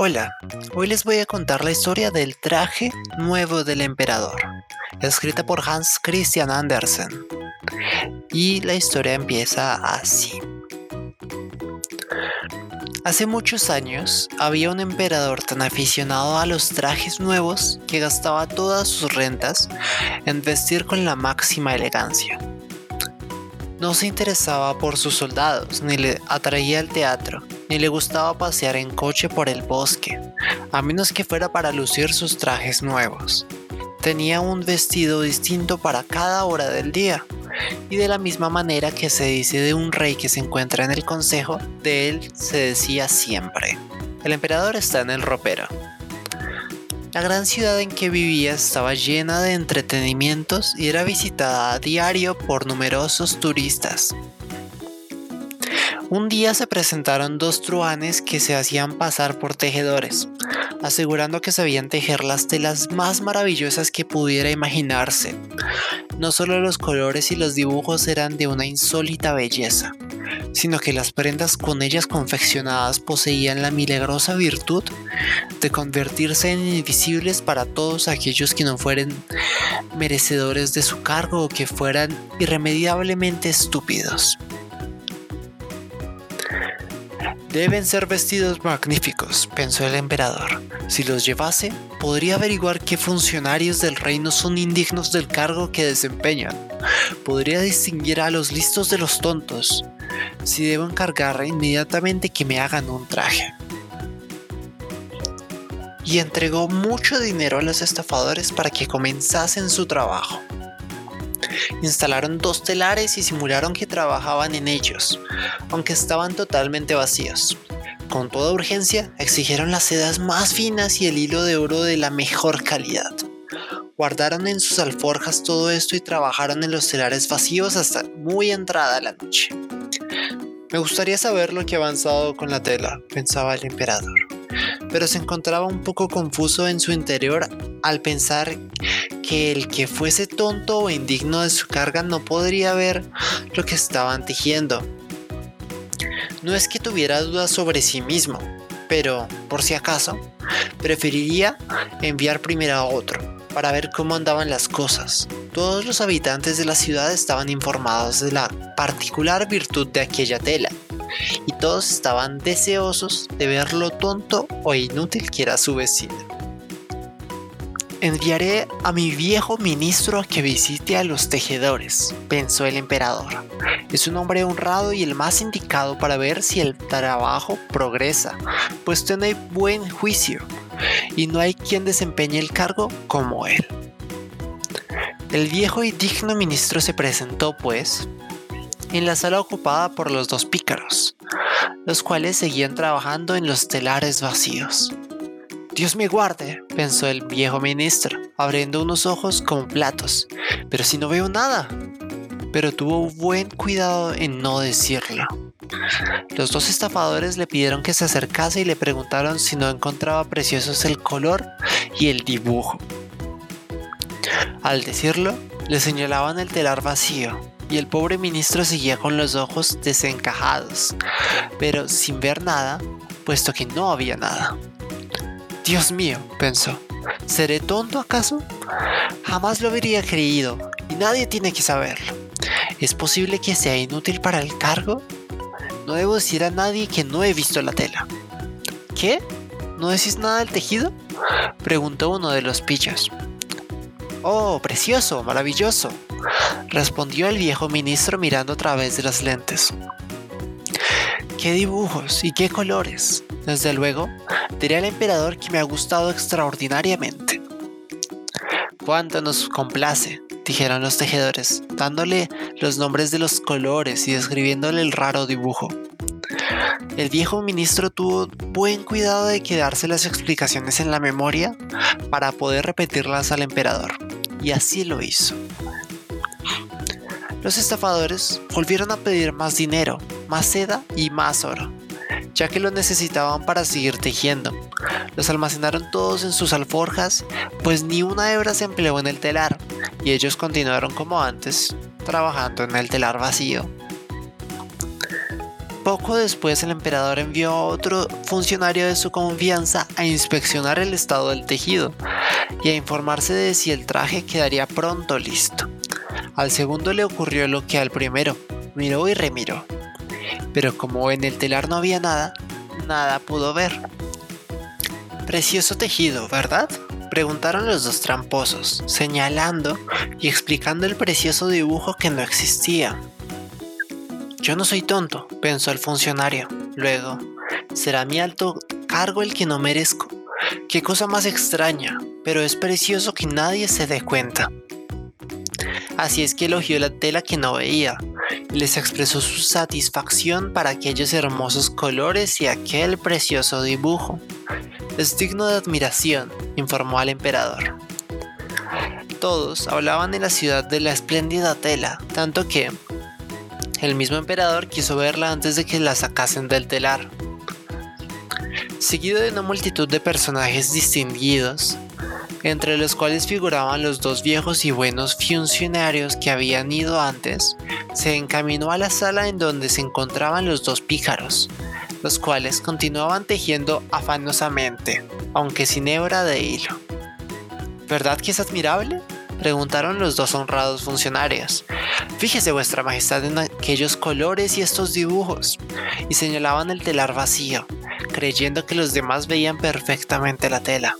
Hola, hoy les voy a contar la historia del traje nuevo del emperador, escrita por Hans Christian Andersen. Y la historia empieza así. Hace muchos años había un emperador tan aficionado a los trajes nuevos que gastaba todas sus rentas en vestir con la máxima elegancia. No se interesaba por sus soldados, ni le atraía al teatro, ni le gustaba pasear en coche por el bosque, a menos que fuera para lucir sus trajes nuevos. Tenía un vestido distinto para cada hora del día, y de la misma manera que se dice de un rey que se encuentra en el consejo, de él se decía siempre, el emperador está en el ropero. La gran ciudad en que vivía estaba llena de entretenimientos y era visitada a diario por numerosos turistas. Un día se presentaron dos truanes que se hacían pasar por tejedores, asegurando que sabían tejer las telas más maravillosas que pudiera imaginarse. No solo los colores y los dibujos eran de una insólita belleza, sino que las prendas con ellas confeccionadas poseían la milagrosa virtud de convertirse en invisibles para todos aquellos que no fueran merecedores de su cargo o que fueran irremediablemente estúpidos. Deben ser vestidos magníficos, pensó el emperador. Si los llevase, podría averiguar qué funcionarios del reino son indignos del cargo que desempeñan. Podría distinguir a los listos de los tontos. Si debo encargar inmediatamente que me hagan un traje. Y entregó mucho dinero a los estafadores para que comenzasen su trabajo. Instalaron dos telares y simularon que trabajaban en ellos, aunque estaban totalmente vacíos. Con toda urgencia, exigieron las sedas más finas y el hilo de oro de la mejor calidad. Guardaron en sus alforjas todo esto y trabajaron en los telares vacíos hasta muy entrada la noche. Me gustaría saber lo que ha avanzado con la tela, pensaba el emperador, pero se encontraba un poco confuso en su interior al pensar que el que fuese tonto o indigno de su carga no podría ver lo que estaban tejiendo. No es que tuviera dudas sobre sí mismo, pero, por si acaso, preferiría enviar primero a otro, para ver cómo andaban las cosas. Todos los habitantes de la ciudad estaban informados de la particular virtud de aquella tela, todos estaban deseosos de ver lo tonto o inútil que era su vecino. Enviaré a mi viejo ministro a que visite a los tejedores, pensó el emperador. Es un hombre honrado y el más indicado para ver si el trabajo progresa, pues tiene buen juicio, y no hay quien desempeñe el cargo como él. El viejo y digno ministro se presentó, pues, en la sala ocupada por los dos pícaros, los cuales seguían trabajando en los telares vacíos. Dios me guarde, pensó el viejo ministro, abriendo unos ojos como platos. Pero si no veo nada. Pero tuvo buen cuidado en no decirlo. Los dos estafadores le pidieron que se acercase y le preguntaron si no encontraba preciosos el color y el dibujo. Al decirlo, le señalaban el telar vacío y el pobre ministro seguía con los ojos desencajados, pero sin ver nada, puesto que no había nada. Dios mío, pensó, ¿seré tonto acaso? Jamás lo habría creído y nadie tiene que saberlo. ¿Es posible que sea inútil para el cargo? No debo decir a nadie que no he visto la tela. ¿Qué? ¿No decís nada del tejido? Preguntó uno de los pillos. Oh, precioso, maravilloso, respondió el viejo ministro mirando a través de las lentes. ¿Qué dibujos y qué colores? Desde luego, diré al emperador que me ha gustado extraordinariamente. Cuánto nos complace, dijeron los tejedores, dándole los nombres de los colores y describiéndole el raro dibujo. El viejo ministro tuvo buen cuidado de quedarse las explicaciones en la memoria para poder repetirlas al emperador, y así lo hizo. Los estafadores volvieron a pedir más dinero, más seda y más oro ya que lo necesitaban para seguir tejiendo. Los almacenaron todos en sus alforjas, pues ni una hebra se empleó en el telar, y ellos continuaron como antes, trabajando en el telar vacío. Poco después el emperador envió a otro funcionario de su confianza a inspeccionar el estado del tejido y a informarse de si el traje quedaría pronto listo. Al segundo le ocurrió lo que al primero, miró y remiró. Pero como en el telar no había nada, nada pudo ver. Precioso tejido, ¿verdad? Preguntaron los dos tramposos, señalando y explicando el precioso dibujo que no existía. Yo no soy tonto, pensó el funcionario. Luego, será mi alto cargo el que no merezco. Qué cosa más extraña, pero es precioso que nadie se dé cuenta. Así es que elogió la tela que no veía y les expresó su satisfacción para aquellos hermosos colores y aquel precioso dibujo. Es digno de admiración, informó al emperador. Todos hablaban en la ciudad de la espléndida tela, tanto que, el mismo emperador quiso verla antes de que la sacasen del telar. Seguido de una multitud de personajes distinguidos, entre los cuales figuraban los dos viejos y buenos funcionarios que habían ido antes, se encaminó a la sala en donde se encontraban los dos pícaros, los cuales continuaban tejiendo afanosamente, aunque sin hebra de hilo. ¿Verdad que es admirable? preguntaron los dos honrados funcionarios. Fíjese vuestra majestad en aquellos colores y estos dibujos, y señalaban el telar vacío, creyendo que los demás veían perfectamente la tela.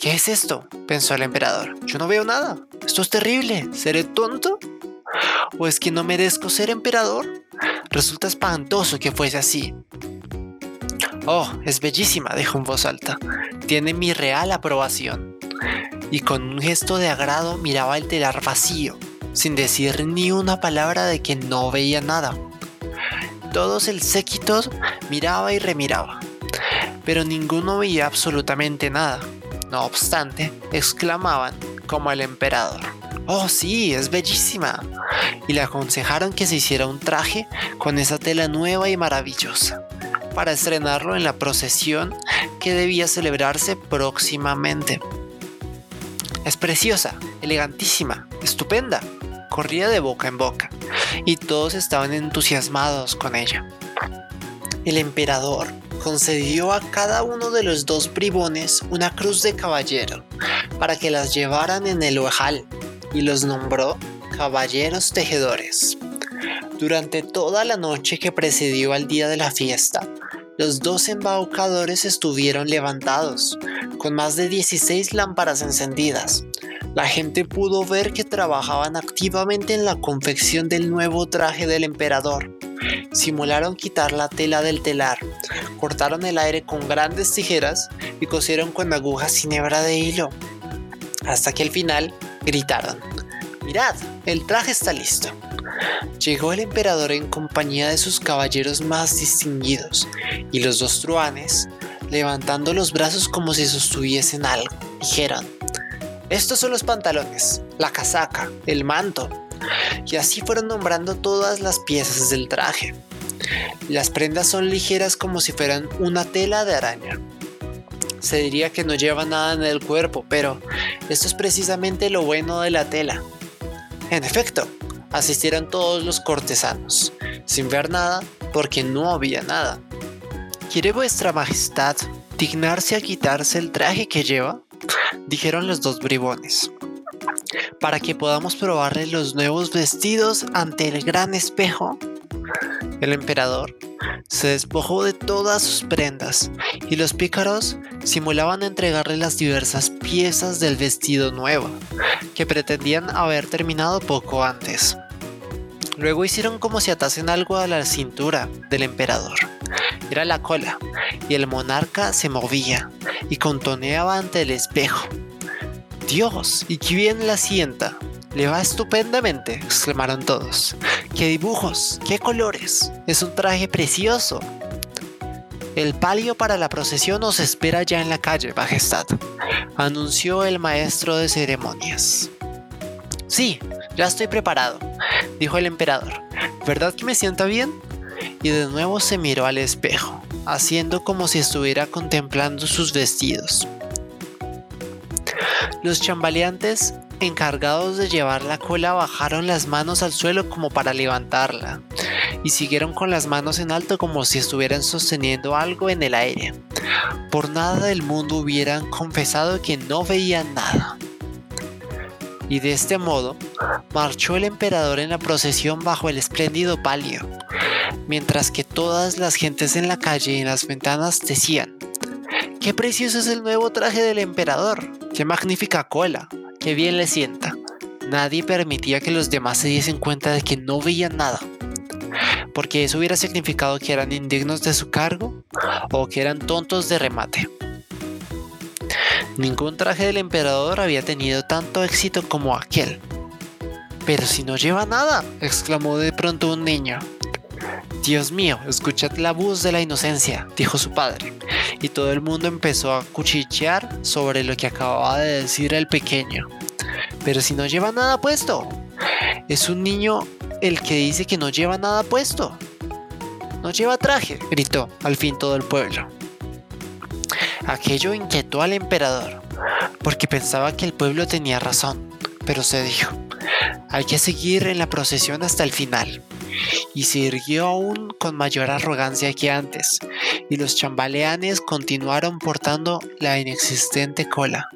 ¿Qué es esto? pensó el emperador. Yo no veo nada. Esto es terrible. ¿Seré tonto? ¿O es que no merezco ser emperador? Resulta espantoso que fuese así. Oh, es bellísima, dijo en voz alta. Tiene mi real aprobación y con un gesto de agrado miraba el telar vacío, sin decir ni una palabra de que no veía nada. Todos el séquito miraba y remiraba, pero ninguno veía absolutamente nada. No obstante, exclamaban, como el emperador, ¡Oh sí, es bellísima! Y le aconsejaron que se hiciera un traje con esa tela nueva y maravillosa, para estrenarlo en la procesión que debía celebrarse próximamente. Es preciosa, elegantísima, estupenda. Corría de boca en boca, y todos estaban entusiasmados con ella. El emperador concedió a cada uno de los dos bribones una cruz de caballero para que las llevaran en el ojal y los nombró caballeros tejedores. Durante toda la noche que precedió al día de la fiesta, los dos embaucadores estuvieron levantados, con más de 16 lámparas encendidas. La gente pudo ver que trabajaban activamente en la confección del nuevo traje del emperador. Simularon quitar la tela del telar, cortaron el aire con grandes tijeras y cosieron con agujas sin hebra de hilo. Hasta que al final gritaron, mirad, el traje está listo. Llegó el emperador en compañía de sus caballeros más distinguidos, y los dos truanes, levantando los brazos como si sostuviesen algo, dijeron, estos son los pantalones, la casaca, el manto, y así fueron nombrando todas las piezas del traje. Las prendas son ligeras como si fueran una tela de araña. Se diría que no lleva nada en el cuerpo, pero esto es precisamente lo bueno de la tela. En efecto, asistieron todos los cortesanos, sin ver nada porque no había nada. ¿Quiere vuestra majestad dignarse a quitarse el traje que lleva? Dijeron los dos bribones, para que podamos probarle los nuevos vestidos ante el gran espejo. El emperador se despojó de todas sus prendas y los pícaros simulaban entregarle las diversas piezas del vestido nuevo, que pretendían haber terminado poco antes. Luego hicieron como si atasen algo a la cintura del emperador. Era la cola, y el monarca se movía y contoneaba ante el espejo. Dios, y qué bien la sienta. Le va estupendamente, exclamaron todos. ¡Qué dibujos! ¡Qué colores! Es un traje precioso. El palio para la procesión os espera ya en la calle, Majestad, anunció el maestro de ceremonias. Sí, ya estoy preparado, dijo el emperador. ¿Verdad que me sienta bien? Y de nuevo se miró al espejo, haciendo como si estuviera contemplando sus vestidos. Los chambaleantes encargados de llevar la cola bajaron las manos al suelo como para levantarla, y siguieron con las manos en alto como si estuvieran sosteniendo algo en el aire. Por nada del mundo hubieran confesado que no veían nada. Y de este modo, marchó el emperador en la procesión bajo el espléndido palio, mientras que todas las gentes en la calle y en las ventanas decían, ¡Qué precioso es el nuevo traje del emperador! ¡Qué magnífica cola! ¡Qué bien le sienta! Nadie permitía que los demás se diesen cuenta de que no veían nada, porque eso hubiera significado que eran indignos de su cargo o que eran tontos de remate. Ningún traje del emperador había tenido tanto éxito como aquel. Pero si no lleva nada, exclamó de pronto un niño. Dios mío, escuchad la voz de la inocencia, dijo su padre, y todo el mundo empezó a cuchichear sobre lo que acababa de decir el pequeño. Pero si no lleva nada puesto, es un niño el que dice que no lleva nada puesto. No lleva traje, gritó al fin todo el pueblo. Aquello inquietó al emperador, porque pensaba que el pueblo tenía razón, pero se dijo, hay que seguir en la procesión hasta el final y se irguió aún con mayor arrogancia que antes, y los chambaleanes continuaron portando la inexistente cola.